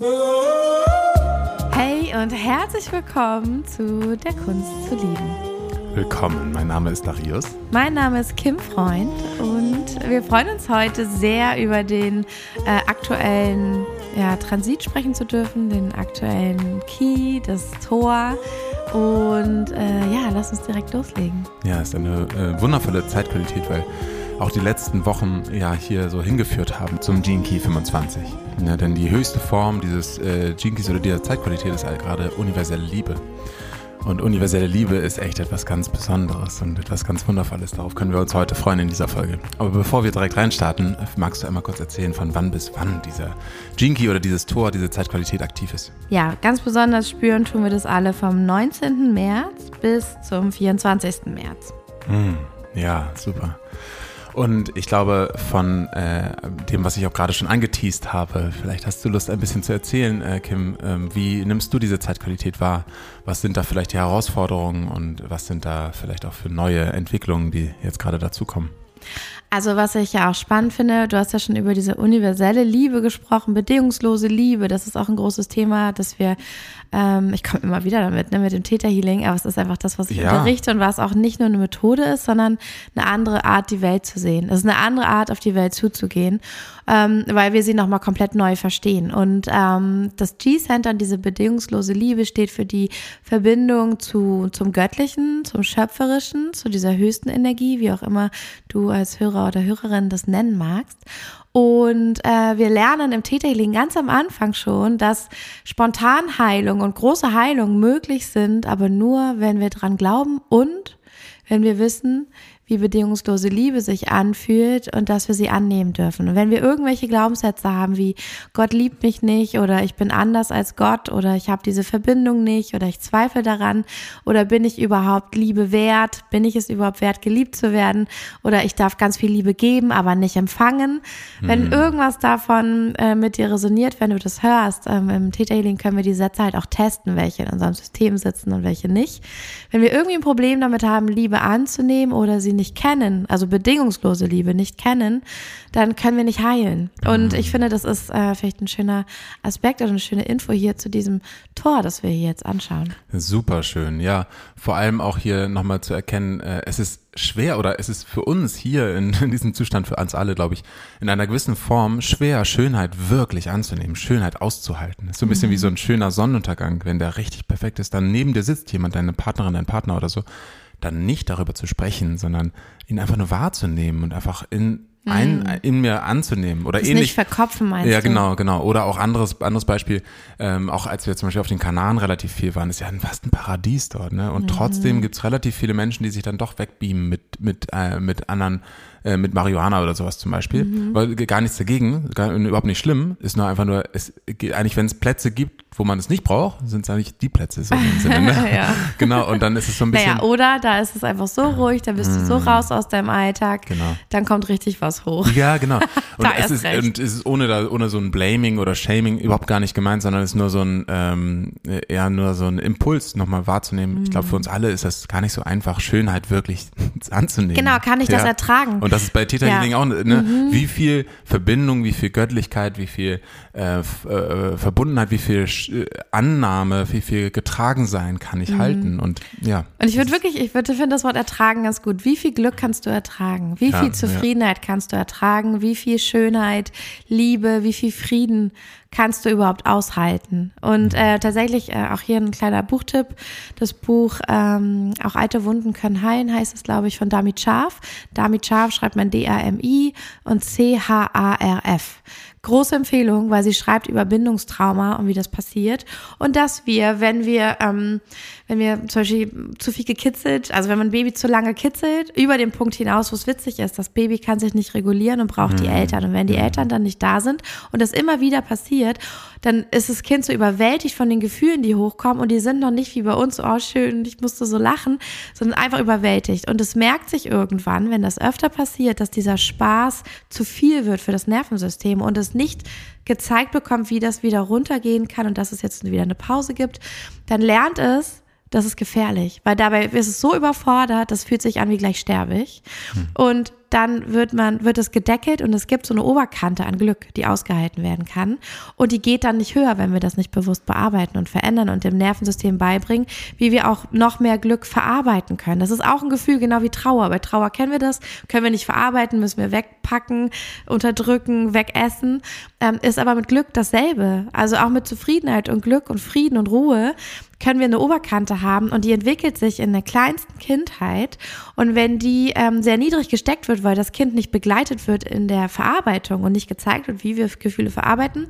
Hey und herzlich willkommen zu Der Kunst zu lieben. Willkommen, mein Name ist Darius. Mein Name ist Kim Freund und wir freuen uns heute sehr über den äh, aktuellen ja, Transit sprechen zu dürfen, den aktuellen Key, das Tor. Und äh, ja, lass uns direkt loslegen. Ja, es ist eine äh, wundervolle Zeitqualität, weil auch die letzten Wochen ja hier so hingeführt haben zum Gene Key 25. Ja, denn die höchste Form dieses äh, Gene Keys oder dieser Zeitqualität ist halt gerade universelle Liebe. Und universelle Liebe ist echt etwas ganz Besonderes und etwas ganz Wundervolles. Darauf können wir uns heute freuen in dieser Folge. Aber bevor wir direkt reinstarten, magst du einmal kurz erzählen, von wann bis wann dieser Jinky oder dieses Tor, diese Zeitqualität aktiv ist? Ja, ganz besonders spüren tun wir das alle vom 19. März bis zum 24. März. Mm, ja, super. Und ich glaube, von äh, dem, was ich auch gerade schon angeteased habe, vielleicht hast du Lust, ein bisschen zu erzählen, äh, Kim. Ähm, wie nimmst du diese Zeitqualität wahr? Was sind da vielleicht die Herausforderungen und was sind da vielleicht auch für neue Entwicklungen, die jetzt gerade dazukommen? Also was ich ja auch spannend finde, du hast ja schon über diese universelle Liebe gesprochen, bedingungslose Liebe. Das ist auch ein großes Thema, dass wir ähm, ich komme immer wieder damit, ne, mit dem Theta Healing, aber es ist einfach das, was ich ja. unterrichte und was auch nicht nur eine Methode ist, sondern eine andere Art, die Welt zu sehen. Es ist eine andere Art, auf die Welt zuzugehen, ähm, weil wir sie nochmal komplett neu verstehen. Und ähm, das G-Center, diese bedingungslose Liebe, steht für die Verbindung zu, zum Göttlichen, zum Schöpferischen, zu dieser höchsten Energie, wie auch immer du als Hörer oder Hörerin das nennen magst. Und äh, wir lernen im Täterhealing ganz am Anfang schon, dass Spontanheilung und große Heilung möglich sind, aber nur, wenn wir dran glauben und wenn wir wissen, wie bedingungslose Liebe sich anfühlt und dass wir sie annehmen dürfen. Und wenn wir irgendwelche Glaubenssätze haben wie Gott liebt mich nicht oder ich bin anders als Gott oder ich habe diese Verbindung nicht oder ich zweifle daran oder bin ich überhaupt Liebe wert, bin ich es überhaupt wert, geliebt zu werden oder ich darf ganz viel Liebe geben, aber nicht empfangen. Mhm. Wenn irgendwas davon äh, mit dir resoniert, wenn du das hörst, ähm, im Theta Healing können wir die Sätze halt auch testen, welche in unserem System sitzen und welche nicht. Wenn wir irgendwie ein Problem damit haben, Liebe anzunehmen oder sie nicht kennen, also bedingungslose Liebe nicht kennen, dann können wir nicht heilen. Und ich finde, das ist äh, vielleicht ein schöner Aspekt oder eine schöne Info hier zu diesem Tor, das wir hier jetzt anschauen. Super schön, ja. Vor allem auch hier nochmal zu erkennen, äh, es ist schwer oder es ist für uns hier in, in diesem Zustand, für uns alle, glaube ich, in einer gewissen Form schwer, Schönheit wirklich anzunehmen, Schönheit auszuhalten. Das ist so ein bisschen mhm. wie so ein schöner Sonnenuntergang, wenn der richtig perfekt ist, dann neben dir sitzt jemand, deine Partnerin, dein Partner oder so dann nicht darüber zu sprechen, sondern ihn einfach nur wahrzunehmen und einfach in ein, mhm. in mir anzunehmen oder das ähnlich. Nicht verkopfen meinst Ja, genau, genau. Oder auch anderes, anderes Beispiel, ähm, auch als wir zum Beispiel auf den Kanaren relativ viel waren, ist ja fast ein Paradies dort, ne? Und mhm. trotzdem gibt's relativ viele Menschen, die sich dann doch wegbeamen mit, mit, äh, mit anderen äh, mit Marihuana oder sowas zum Beispiel. Mhm. Weil gar nichts dagegen, gar, überhaupt nicht schlimm, ist nur einfach nur, es geht eigentlich, wenn es Plätze gibt, wo man es nicht braucht, sind es eigentlich die Plätze so im Sinne. Ne? ja. Genau, und dann ist es so ein bisschen. Naja, oder da ist es einfach so ruhig, da bist du so mhm. raus aus deinem Alltag, genau. dann kommt richtig was hoch. Ja, genau. Und, es, ist, und es ist ohne, da, ohne so ein Blaming oder Shaming überhaupt gar nicht gemeint, sondern es ist nur so ein, ähm, eher nur so ein Impuls nochmal wahrzunehmen. Mhm. Ich glaube, für uns alle ist das gar nicht so einfach, Schönheit wirklich anzunehmen. Genau, kann ich ja. das ertragen. Und das ist bei Theta Healing ja. auch, ne? Mhm. Wie viel Verbindung, wie viel Göttlichkeit, wie viel äh, äh, Verbundenheit, wie viel äh, Annahme, wie viel getragen sein kann ich mhm. halten und ja. Und ich würde wirklich, ich würde finde das Wort ertragen ganz gut. Wie viel Glück kannst du ertragen? Wie viel ja, Zufriedenheit ja. kannst du ertragen? Wie viel Schönheit, Liebe, wie viel Frieden kannst du überhaupt aushalten? Und äh, tatsächlich äh, auch hier ein kleiner Buchtipp. Das Buch ähm, Auch alte Wunden können heilen heißt es, glaube ich, von Damit Scharf. Damit Scharf schreibt man D-A-M-I und C-H-A-R-F. Große Empfehlung, weil sie schreibt über Bindungstrauma und wie das passiert. Und dass wir, wenn wir, ähm, wenn wir zum Beispiel zu viel gekitzelt, also wenn man ein Baby zu lange kitzelt, über den Punkt hinaus, wo es witzig ist, das Baby kann sich nicht regulieren und braucht mhm. die Eltern. Und wenn die Eltern dann nicht da sind und das immer wieder passiert, dann ist das Kind so überwältigt von den Gefühlen, die hochkommen und die sind noch nicht wie bei uns, oh schön, ich musste so lachen, sondern einfach überwältigt. Und es merkt sich irgendwann, wenn das öfter passiert, dass dieser Spaß zu viel wird für das Nervensystem und es nicht gezeigt bekommt, wie das wieder runtergehen kann und dass es jetzt wieder eine Pause gibt, dann lernt es, das ist gefährlich, weil dabei ist es so überfordert, das fühlt sich an wie gleich sterbe ich. Hm. Und dann wird man, wird es gedeckelt und es gibt so eine Oberkante an Glück, die ausgehalten werden kann. Und die geht dann nicht höher, wenn wir das nicht bewusst bearbeiten und verändern und dem Nervensystem beibringen, wie wir auch noch mehr Glück verarbeiten können. Das ist auch ein Gefühl, genau wie Trauer. Bei Trauer kennen wir das, können wir nicht verarbeiten, müssen wir wegpacken, unterdrücken, wegessen. Ähm, ist aber mit Glück dasselbe. Also auch mit Zufriedenheit und Glück und Frieden und Ruhe können wir eine Oberkante haben und die entwickelt sich in der kleinsten Kindheit. Und wenn die ähm, sehr niedrig gesteckt wird, weil das Kind nicht begleitet wird in der Verarbeitung und nicht gezeigt wird, wie wir Gefühle verarbeiten,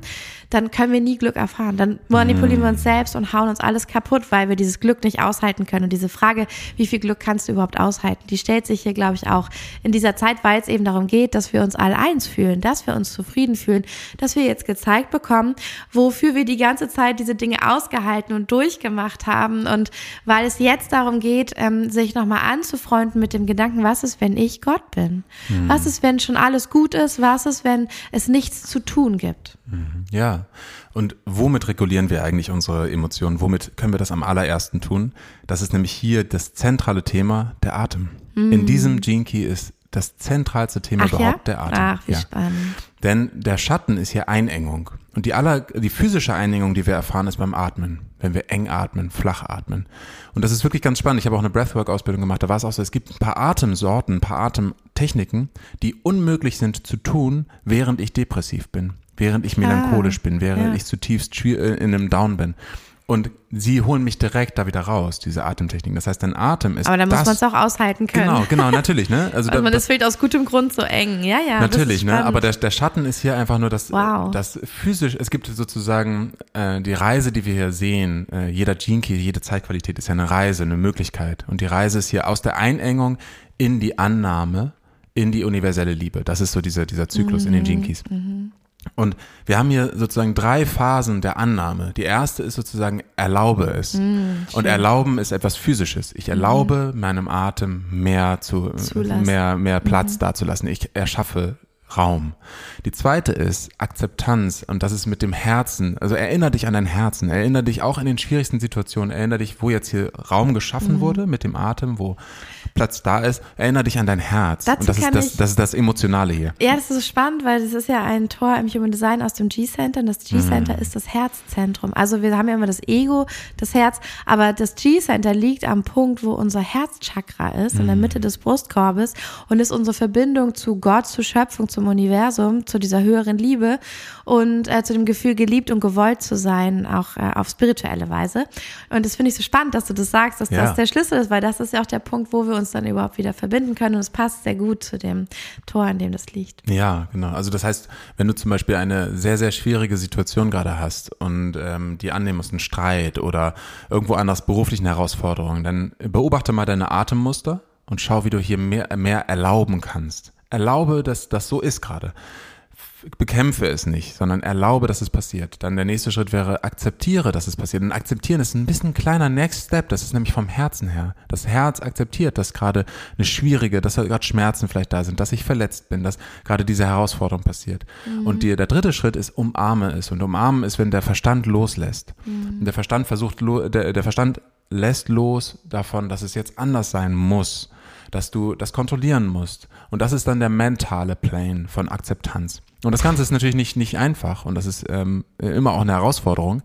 dann können wir nie Glück erfahren. Dann manipulieren wir uns selbst und hauen uns alles kaputt, weil wir dieses Glück nicht aushalten können. Und diese Frage, wie viel Glück kannst du überhaupt aushalten, die stellt sich hier, glaube ich, auch in dieser Zeit, weil es eben darum geht, dass wir uns alle eins fühlen, dass wir uns zufrieden fühlen, dass wir jetzt gezeigt bekommen, wofür wir die ganze Zeit diese Dinge ausgehalten und durchgemacht haben. Und weil es jetzt darum geht, ähm, sich nochmal anzufreunden mit dem Gedanken, was ist, wenn ich Gott bin? Mhm. Was ist, wenn schon alles gut ist? Was ist, wenn es nichts zu tun gibt? Mhm. Ja. Und womit regulieren wir eigentlich unsere Emotionen? Womit können wir das am allerersten tun? Das ist nämlich hier das zentrale Thema, der Atem. Mm. In diesem Gene Key ist das zentralste Thema Ach überhaupt ja? der Atem. Ach, wie ja. spannend. Denn der Schatten ist hier Einengung. Und die aller, die physische Einengung, die wir erfahren, ist beim Atmen. Wenn wir eng atmen, flach atmen. Und das ist wirklich ganz spannend. Ich habe auch eine Breathwork-Ausbildung gemacht. Da war es auch so, es gibt ein paar Atemsorten, ein paar Atemtechniken, die unmöglich sind zu tun, während ich depressiv bin während ich melancholisch ah, bin, während ja. ich zutiefst äh, in einem Down bin. Und sie holen mich direkt da wieder raus, diese Atemtechniken. Das heißt, dein Atem ist. Aber da muss man es auch aushalten können. Genau, genau, natürlich, ne? Also, also man ist vielleicht aus gutem Grund so eng, ja, ja. Natürlich, ne? Aber der, der Schatten ist hier einfach nur das, wow. das physisch, es gibt sozusagen äh, die Reise, die wir hier sehen, äh, jeder Gene Key, jede Zeitqualität ist ja eine Reise, eine Möglichkeit. Und die Reise ist hier aus der Einengung in die Annahme, in die universelle Liebe. Das ist so dieser, dieser Zyklus mhm. in den Gene Keys. Mhm. Und wir haben hier sozusagen drei Phasen der Annahme. Die erste ist sozusagen erlaube es. Mm, und erlauben ist etwas physisches. Ich erlaube mm. meinem Atem mehr zu Zulassen. mehr mehr Platz mm. dazulassen. Ich erschaffe Raum. Die zweite ist Akzeptanz und das ist mit dem Herzen. Also erinnere dich an dein Herzen, erinnere dich auch in den schwierigsten Situationen, erinnere dich, wo jetzt hier Raum geschaffen mhm. wurde mit dem Atem, wo Platz da ist, erinnere dich an dein Herz. Dazu und das ist das, das ist das Emotionale hier. Ja, das ist spannend, weil das ist ja ein Tor im Human Design aus dem G-Center und das G-Center mhm. ist das Herzzentrum. Also wir haben ja immer das Ego, das Herz, aber das G-Center liegt am Punkt, wo unser Herzchakra ist, mhm. in der mhm. Mitte des Brustkorbes und ist unsere Verbindung zu Gott, zu Schöpfung, zum Universum, zu dieser höheren Liebe und äh, zu dem Gefühl, geliebt und gewollt zu sein, auch äh, auf spirituelle Weise. Und das finde ich so spannend, dass du das sagst, dass ja. das der Schlüssel ist, weil das ist ja auch der Punkt, wo wir uns dann überhaupt wieder verbinden können. Und es passt sehr gut zu dem Tor, an dem das liegt. Ja, genau. Also das heißt, wenn du zum Beispiel eine sehr, sehr schwierige Situation gerade hast und ähm, die annehmen musst, einen Streit oder irgendwo anders beruflichen Herausforderungen, dann beobachte mal deine Atemmuster und schau, wie du hier mehr, mehr erlauben kannst. Erlaube, dass das so ist gerade bekämpfe es nicht, sondern erlaube, dass es passiert. Dann der nächste Schritt wäre, akzeptiere, dass es passiert. Und akzeptieren ist ein bisschen ein kleiner Next Step. Das ist nämlich vom Herzen her. Das Herz akzeptiert, dass gerade eine schwierige, dass gerade Schmerzen vielleicht da sind, dass ich verletzt bin, dass gerade diese Herausforderung passiert. Mhm. Und die, der dritte Schritt ist, umarme es. Und umarmen ist, wenn der Verstand loslässt. Mhm. Und der Verstand versucht, der, der Verstand lässt los davon, dass es jetzt anders sein muss dass du das kontrollieren musst. Und das ist dann der mentale Plane von Akzeptanz. Und das Ganze ist natürlich nicht, nicht einfach und das ist ähm, immer auch eine Herausforderung,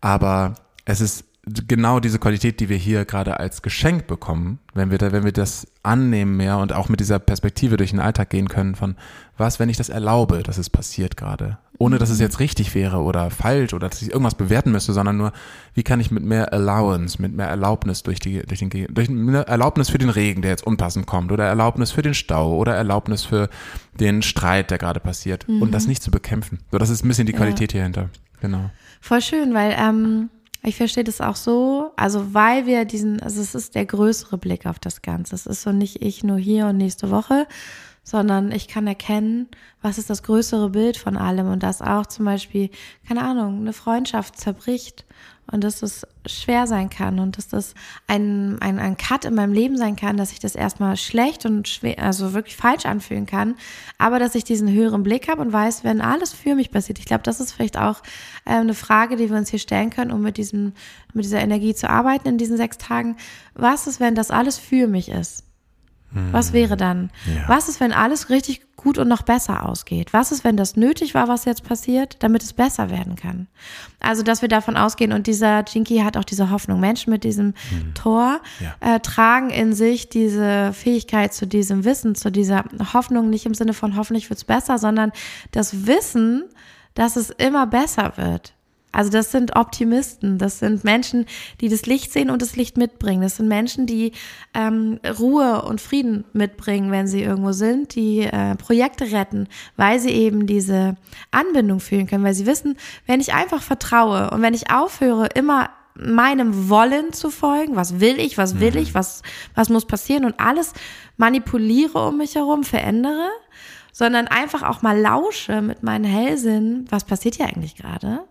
aber es ist genau diese Qualität, die wir hier gerade als Geschenk bekommen, wenn wir da, wenn wir das annehmen mehr und auch mit dieser Perspektive durch den Alltag gehen können von was, wenn ich das erlaube, dass es passiert gerade, ohne dass es jetzt richtig wäre oder falsch oder dass ich irgendwas bewerten müsste, sondern nur, wie kann ich mit mehr Allowance, mit mehr Erlaubnis durch die, durch den, durch eine Erlaubnis für den Regen, der jetzt unpassend kommt oder Erlaubnis für den Stau oder Erlaubnis für den Streit, der gerade passiert mhm. und das nicht zu bekämpfen. So, das ist ein bisschen die Qualität ja. hier hinter. Genau. Voll schön, weil, ähm, ich verstehe das auch so, also weil wir diesen, also es ist der größere Blick auf das Ganze. Es ist so nicht ich nur hier und nächste Woche, sondern ich kann erkennen, was ist das größere Bild von allem und dass auch zum Beispiel, keine Ahnung, eine Freundschaft zerbricht und dass es schwer sein kann und dass das ein, ein, ein Cut in meinem Leben sein kann, dass ich das erstmal schlecht und schwer, also wirklich falsch anfühlen kann, aber dass ich diesen höheren Blick habe und weiß, wenn alles für mich passiert. Ich glaube, das ist vielleicht auch äh, eine Frage, die wir uns hier stellen können, um mit diesem, mit dieser Energie zu arbeiten in diesen sechs Tagen. Was ist, wenn das alles für mich ist? Was wäre dann? Ja. Was ist, wenn alles richtig gut und noch besser ausgeht? Was ist, wenn das nötig war, was jetzt passiert, damit es besser werden kann? Also, dass wir davon ausgehen und dieser Jinky hat auch diese Hoffnung. Menschen mit diesem Tor Ja. äh, tragen in sich diese Fähigkeit zu diesem Wissen, zu dieser Hoffnung, nicht im Sinne von hoffentlich wird's besser, sondern das Wissen, dass es immer besser wird. Also das sind Optimisten, das sind Menschen, die das Licht sehen und das Licht mitbringen. Das sind Menschen, die ähm, Ruhe und Frieden mitbringen, wenn sie irgendwo sind, die äh, Projekte retten, weil sie eben diese Anbindung fühlen können, weil sie wissen, wenn ich einfach vertraue und wenn ich aufhöre, immer meinem Wollen zu folgen, was will ich, was will ich, was, was muss passieren und alles manipuliere um mich herum, verändere, sondern einfach auch mal lausche mit meinen Hellsinn, was passiert hier eigentlich gerade?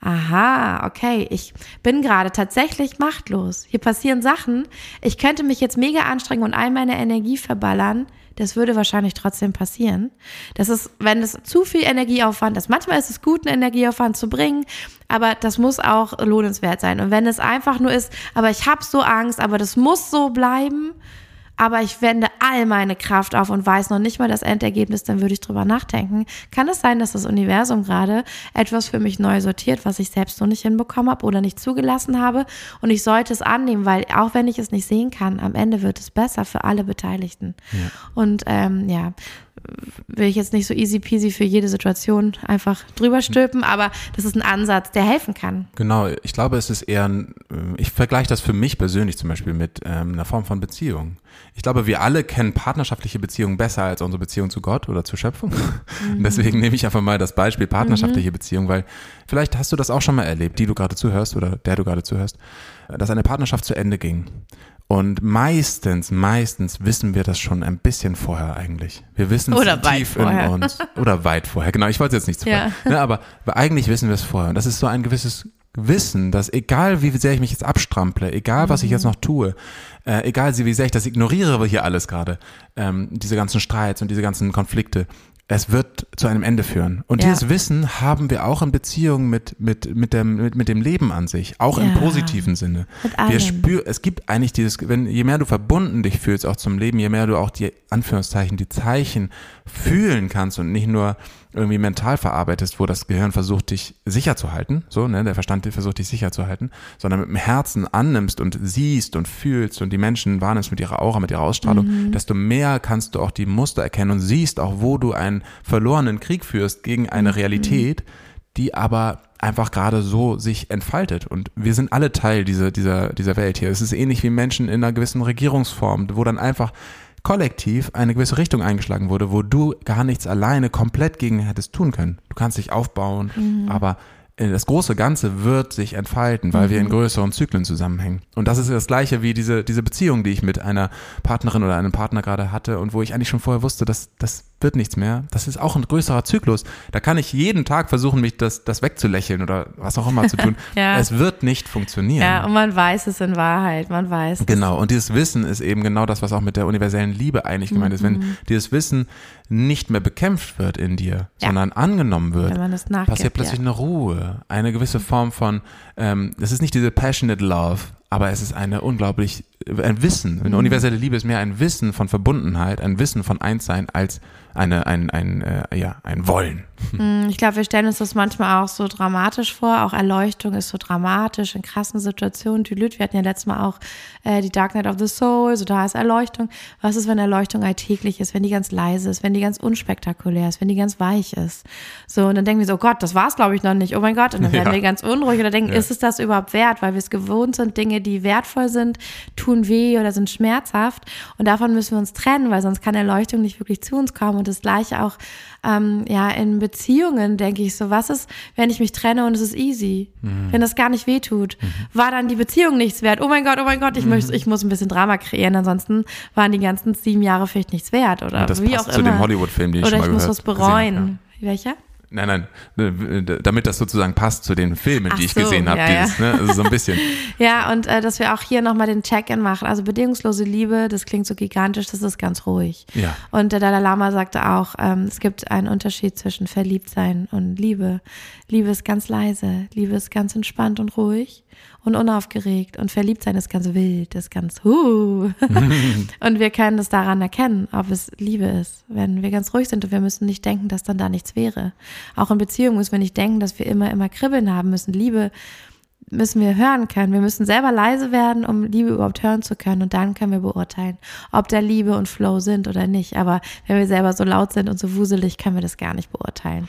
Aha, okay, ich bin gerade tatsächlich machtlos. Hier passieren Sachen. Ich könnte mich jetzt mega anstrengen und all meine Energie verballern. Das würde wahrscheinlich trotzdem passieren. Das ist, wenn es zu viel Energieaufwand ist. Manchmal ist es gut, einen Energieaufwand zu bringen, aber das muss auch lohnenswert sein. Und wenn es einfach nur ist, aber ich habe so Angst, aber das muss so bleiben, aber ich wende all meine Kraft auf und weiß noch nicht mal das Endergebnis, dann würde ich drüber nachdenken. Kann es sein, dass das Universum gerade etwas für mich neu sortiert, was ich selbst noch nicht hinbekommen habe oder nicht zugelassen habe? Und ich sollte es annehmen, weil auch wenn ich es nicht sehen kann, am Ende wird es besser für alle Beteiligten. Und ähm, ja, will ich jetzt nicht so easy peasy für jede Situation einfach drüber stülpen, aber das ist ein Ansatz, der helfen kann. Genau, ich glaube, es ist eher ein, äh, ich vergleiche das für mich persönlich zum Beispiel mit ähm, einer Form von Beziehung. Ich glaube, wir alle kennen partnerschaftliche Beziehungen besser als unsere Beziehung zu Gott oder zur Schöpfung. Und Deswegen nehme ich einfach mal das Beispiel partnerschaftliche Beziehung, weil vielleicht hast du das auch schon mal erlebt, die du gerade zuhörst oder der du gerade zuhörst, dass eine Partnerschaft zu Ende ging. Und meistens, meistens wissen wir das schon ein bisschen vorher eigentlich. Wir wissen es tief vorher. in uns. Oder weit vorher. Genau, ich wollte jetzt nicht zu Ja. Ne, aber eigentlich wissen wir es vorher. Und das ist so ein gewisses Wissen, dass egal wie sehr ich mich jetzt abstrample, egal was ich jetzt noch tue, äh, egal wie sehr ich das ignoriere hier alles gerade, ähm, diese ganzen Streits und diese ganzen Konflikte, es wird zu einem Ende führen. Und Ja. dieses Wissen haben wir auch in Beziehung mit, mit, mit, dem, mit, mit dem Leben an sich, auch im Ja. positiven Sinne. Wir spür, es gibt eigentlich dieses, wenn, je mehr du verbunden dich fühlst auch zum Leben, je mehr du auch die Anführungszeichen, die Zeichen fühlen kannst und nicht nur irgendwie mental verarbeitest, wo das Gehirn versucht, dich sicher zu halten, so, ne, der Verstand versucht, dich sicher zu halten, sondern mit dem Herzen annimmst und siehst und fühlst und die Menschen wahrnimmst mit ihrer Aura, mit ihrer Ausstrahlung, desto mehr kannst du auch die Muster erkennen und siehst auch, wo du einen verlorenen Krieg führst gegen eine Realität, die aber einfach gerade so sich entfaltet. Und wir sind alle Teil dieser, dieser, dieser Welt hier. Es ist ähnlich wie Menschen in einer gewissen Regierungsform, wo dann einfach kollektiv eine gewisse Richtung eingeschlagen wurde, wo du gar nichts alleine komplett gegen hättest tun können. Du kannst dich aufbauen, aber äh, das große Ganze wird sich entfalten, weil wir in größeren Zyklen zusammenhängen. Und das ist das Gleiche wie diese, diese Beziehung, die ich mit einer Partnerin oder einem Partner gerade hatte und wo ich eigentlich schon vorher wusste, dass das wird nichts mehr. Das ist auch ein größerer Zyklus. Da kann ich jeden Tag versuchen, mich das, das wegzulächeln oder was auch immer zu tun. Ja. Es wird nicht funktionieren. Ja, und man weiß es in Wahrheit, man weiß es. Genau, und dieses Wissen ist eben genau das, was auch mit der universellen Liebe eigentlich gemeint ist. Mhm. Wenn dieses Wissen nicht mehr bekämpft wird in dir, Ja. sondern angenommen wird, passiert plötzlich ja. eine Ruhe, eine gewisse Form von, ähm, es ist nicht diese passionate love, aber es ist eine unglaublich, ein Wissen, Mhm. eine universelle Liebe ist mehr ein Wissen von Verbundenheit, ein Wissen von Einssein als eine, ein, ein, äh, ja, ein Wollen. Mm, Ich glaube, wir stellen uns das manchmal auch so dramatisch vor. Auch Erleuchtung ist so dramatisch in krassen Situationen. Wir hatten ja letztes Mal auch äh, die Dark Night of the Soul, so da ist Erleuchtung. Was ist, wenn Erleuchtung alltäglich ist, wenn die ganz leise ist, wenn die ganz unspektakulär ist, wenn die ganz weich ist? So, und dann denken wir so, oh Gott, das war's, glaube ich, noch nicht. Oh mein Gott. Und dann werden Ja. wir ganz unruhig oder denken, Ja. ist es das überhaupt wert? Weil wir es gewohnt sind, Dinge, die wertvoll sind, tun weh oder sind schmerzhaft. Und davon müssen wir uns trennen, weil sonst kann Erleuchtung nicht wirklich zu uns kommen. Und das gleiche auch ähm, ja in Beziehungen, denke ich so, was ist, wenn ich mich trenne und es ist easy? Mhm. Wenn das gar nicht weh tut? War dann die Beziehung nichts wert? Oh mein Gott, oh mein Gott, ich, Mhm. möchte, ich muss ein bisschen Drama kreieren, ansonsten waren die ganzen sieben Jahre vielleicht nichts wert oder Und das wie passt auch zu immer. dem Hollywood-Film, den ich oder schon mal ich muss gehört- was gesehen habe, bereuen. Welcher? Nein, nein, damit das sozusagen passt zu den Filmen, Ach die ich so, gesehen habe. ja, dieses, Ne? Also so ein bisschen. Ja, und äh, dass wir auch hier nochmal den Check-in machen. Also bedingungslose Liebe, das klingt so gigantisch, das ist ganz ruhig. Ja. Und der Dalai Lama sagte auch, ähm, es gibt einen Unterschied zwischen Verliebtsein und Liebe. Liebe ist ganz leise, Liebe ist ganz entspannt und ruhig und unaufgeregt und Verliebtsein ist ganz wild, ist ganz huh. und wir können das daran erkennen, ob es Liebe ist, wenn wir ganz ruhig sind und wir müssen nicht denken, dass dann da nichts wäre. Auch in Beziehungen müssen wir nicht denken, dass wir immer, immer kribbeln haben müssen. Liebe müssen wir hören können. Wir müssen selber leise werden, um Liebe überhaupt hören zu können. Und dann können wir beurteilen, ob da Liebe und Flow sind oder nicht. Aber wenn wir selber so laut sind und so wuselig, können wir das gar nicht beurteilen.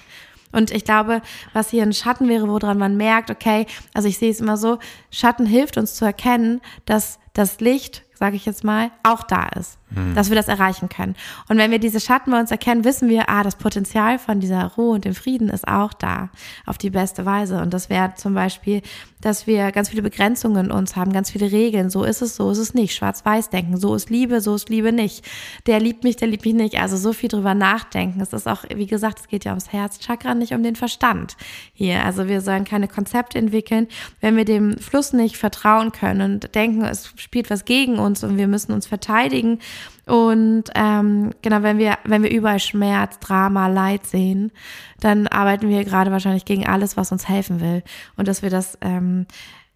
Und ich glaube, was hier ein Schatten wäre, woran man merkt, okay, also ich sehe es immer so, Schatten hilft uns zu erkennen, dass das Licht sage ich jetzt mal, auch da ist, mhm. dass wir das erreichen können. Und wenn wir diese Schatten bei uns erkennen, wissen wir, ah, das Potenzial von dieser Ruhe und dem Frieden ist auch da, auf die beste Weise. Und das wäre zum Beispiel, dass wir ganz viele Begrenzungen in uns haben, ganz viele Regeln. So ist es, so ist es nicht. Schwarz-Weiß denken. So ist Liebe, so ist Liebe nicht. Der liebt mich, der liebt mich nicht. Also so viel drüber nachdenken. Es ist auch, wie gesagt, es geht ja ums Herzchakra, nicht um den Verstand hier. Also wir sollen keine Konzepte entwickeln, wenn wir dem Fluss nicht vertrauen können und denken, es spielt was gegen uns und wir müssen uns verteidigen. Und ähm, genau, wenn wir, wenn wir überall Schmerz, Drama, Leid sehen, dann arbeiten wir gerade wahrscheinlich gegen alles, was uns helfen will. Und dass wir das, ähm,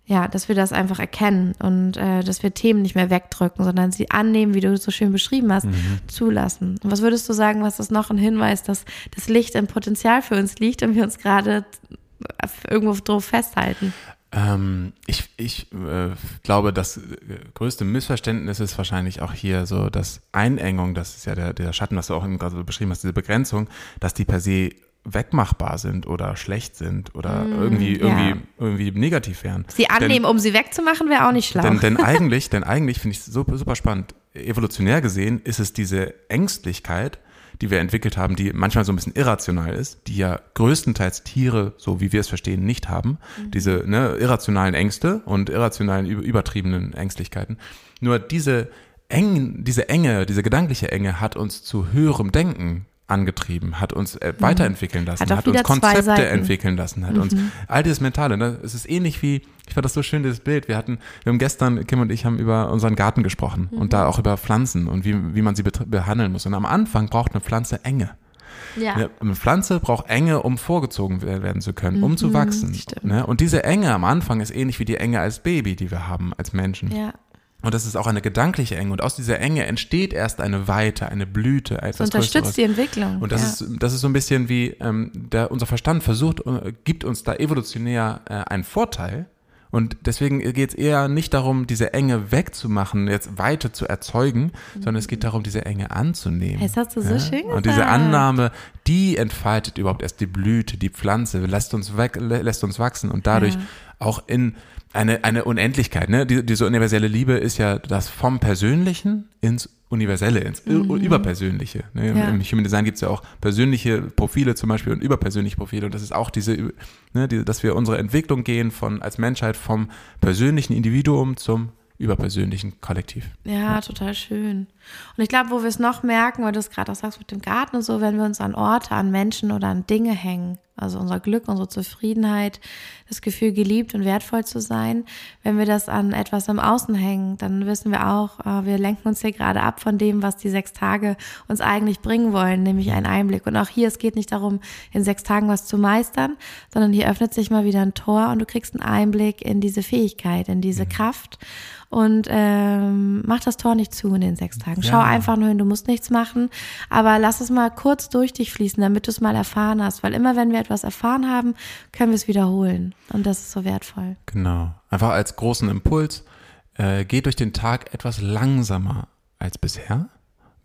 ja, dass wir das einfach erkennen und äh, dass wir Themen nicht mehr wegdrücken, sondern sie annehmen, wie du es so schön beschrieben hast, mhm. zulassen. Und was würdest du sagen, was ist noch ein Hinweis, dass das Licht im Potenzial für uns liegt und wir uns gerade irgendwo drauf festhalten? Ähm, ich ich äh, glaube, das äh, größte Missverständnis ist wahrscheinlich auch hier so, dass Einengung, das ist ja der, der Schatten, was du auch gerade beschrieben hast, diese Begrenzung, dass die per se wegmachbar sind oder schlecht sind oder mm, irgendwie, irgendwie, ja. irgendwie negativ wären. Sie annehmen, denn, um sie wegzumachen, wäre auch nicht schlau. Denn, denn eigentlich, denn eigentlich finde ich es super, super spannend. Evolutionär gesehen ist es diese Ängstlichkeit, die wir entwickelt haben, die manchmal so ein bisschen irrational ist, die ja größtenteils Tiere, so wie wir es verstehen, nicht haben. Mhm. Diese ne, irrationalen Ängste und irrationalen, übertriebenen Ängstlichkeiten. Nur diese eng, diese Enge, diese gedankliche Enge hat uns zu höherem Denken angetrieben, hat uns äh, mhm. weiterentwickeln lassen, hat, hat uns Konzepte entwickeln lassen, hat mhm. uns all dieses Mentale. Ne? Es ist ähnlich wie, ich fand das so schön, dieses Bild. Wir hatten, wir haben gestern, Kim und ich haben über unseren Garten gesprochen mhm. und da auch über Pflanzen und wie, wie man sie behandeln muss. Und am Anfang braucht eine Pflanze Enge. Ja. Eine Pflanze braucht Enge, um vorgezogen werden zu können, um zu mhm, wachsen. Ne? Und diese Enge am Anfang ist ähnlich wie die Enge als Baby, die wir haben als Menschen. Ja. Und das ist auch eine gedankliche Enge. Und aus dieser Enge entsteht erst eine Weite, eine Blüte. Etwas das unterstützt Größeres. die Entwicklung. Und das, ja. ist, das ist so ein bisschen wie, ähm, der, unser Verstand versucht, äh, gibt uns da evolutionär äh, einen Vorteil. Und deswegen geht es eher nicht darum, diese Enge wegzumachen, jetzt Weite zu erzeugen, mhm. sondern es geht darum, diese Enge anzunehmen. Das hast du so ja? schön gesagt. Und diese Annahme, die entfaltet überhaupt erst die Blüte, die Pflanze, lässt uns, weg, lässt uns wachsen und dadurch ja. Auch in eine, eine Unendlichkeit. Ne? Die, diese universelle Liebe ist ja das vom Persönlichen ins Universelle, ins mhm. Überpersönliche. Ne? Ja. Im Human Design gibt es ja auch persönliche Profile zum Beispiel und überpersönliche Profile. Und das ist auch diese, ne, die, dass wir unsere Entwicklung gehen von als Menschheit vom persönlichen Individuum zum überpersönlichen Kollektiv. Ja, ja, total schön. Und ich glaube, wo wir es noch merken, weil du es gerade auch sagst mit dem Garten und so, wenn wir uns an Orte, an Menschen oder an Dinge hängen, also unser Glück, unsere Zufriedenheit, das Gefühl, geliebt und wertvoll zu sein. Wenn wir das an etwas im Außen hängen, dann wissen wir auch, äh, wir lenken uns hier gerade ab von dem, was die sechs Tage uns eigentlich bringen wollen, nämlich einen Einblick. Und auch hier, es geht nicht darum, in sechs Tagen was zu meistern, sondern hier öffnet sich mal wieder ein Tor und du kriegst einen Einblick in diese Fähigkeit, in diese mhm. Kraft und ähm, mach das Tor nicht zu in den sechs Tagen. Schau ja. einfach nur hin, du musst nichts machen, aber lass es mal kurz durch dich fließen, damit du es mal erfahren hast, weil immer wenn wir etwas erfahren haben, können wir es wiederholen und das ist so wertvoll. Genau, einfach als großen Impuls, äh, geh durch den Tag etwas langsamer als bisher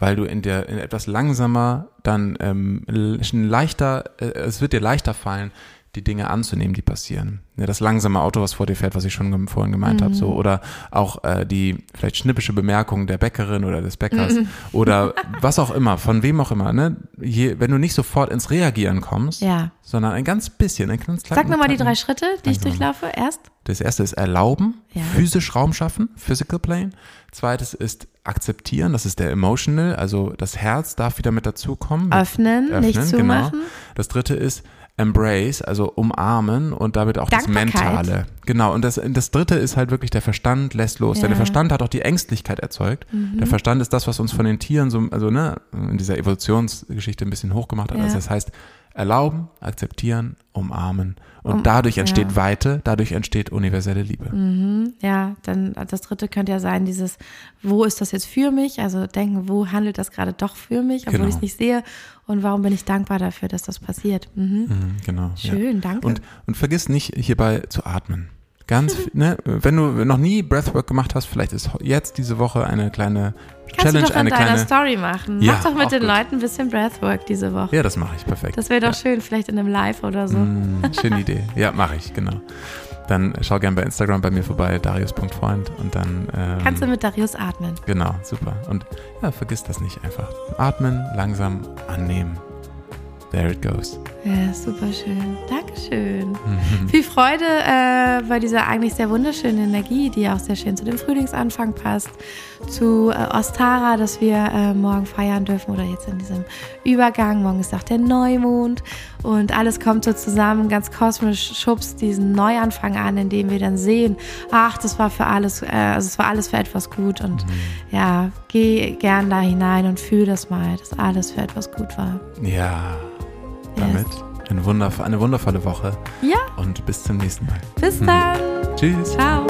weil du in der in etwas langsamer dann ähm, leichter äh, es wird dir leichter fallen die Dinge anzunehmen, die passieren. Ja, das langsame Auto, was vor dir fährt, was ich schon vorhin gemeint mhm. habe, so oder auch äh, die vielleicht schnippische Bemerkung der Bäckerin oder des Bäckers mhm. oder was auch immer, von wem auch immer. Ne? Je, wenn du nicht sofort ins Reagieren kommst, ja. sondern ein ganz bisschen, ein ganz kleines. Sag nochmal die drei Schritte, die ich durchlaufe. Erst. Das erste ist erlauben, ja. physisch Raum schaffen, physical plane. Zweites ist akzeptieren, das ist der emotional, also das Herz darf wieder mit dazukommen. Öffnen, öffnen nicht zumachen. Genau. Das dritte ist Embrace, also umarmen und damit auch das. Mentale. Genau, und das, das dritte ist halt wirklich der Verstand lässt los. Denn Ja. der Verstand hat auch die Ängstlichkeit erzeugt. Der Verstand ist das, was uns von den Tieren so, also ne, in dieser Evolutionsgeschichte ein bisschen hochgemacht hat. Ja. Also das heißt, erlauben, akzeptieren, umarmen. Und Um- dadurch entsteht ja. Weite, dadurch entsteht universelle Liebe. Mhm, ja, dann das dritte könnte ja sein, dieses, wo ist das jetzt für mich? Also denken, wo handelt das gerade doch für mich, obwohl Genau. ich es nicht sehe? Und warum bin ich dankbar dafür, dass das passiert? Mhm. Mhm, genau. ja. Schön, danke. Und, und vergiss nicht hierbei zu atmen. Ganz, ne, wenn du noch nie Breathwork gemacht hast, vielleicht ist jetzt diese Woche eine kleine Kannst Challenge, du doch in eine deiner kleine. Story machen. Ja, Mach doch mit den gut. Leuten ein bisschen Breathwork diese Woche. Ja, das mache ich perfekt. Das wäre doch ja. schön, vielleicht in einem Live oder so. Mm, schöne Idee. Ja, mache ich, genau. Dann schau gerne bei Instagram bei mir vorbei, darius.freund und dann. Ähm, Kannst du mit Darius atmen? Genau, super. Und ja, vergiss das nicht einfach. Atmen, langsam annehmen. There it goes. Ja, super schön. Dankeschön. Viel Freude äh, bei dieser eigentlich sehr wunderschönen Energie, die auch sehr schön zu dem Frühlingsanfang passt, zu äh, Ostara, dass wir äh, morgen feiern dürfen oder jetzt in diesem Übergang. Morgen ist auch der Neumond und alles kommt so zusammen, ganz kosmisch schubst diesen Neuanfang an, indem wir dann sehen, ach, das war für alles, äh, also es war alles für etwas gut und ja, geh gern da hinein und fühl das mal, dass alles für etwas gut war. Ja, damit eine, wunderv eine wundervolle Woche Ja, und bis zum nächsten Mal. bis dann. Tschüss. Ciao.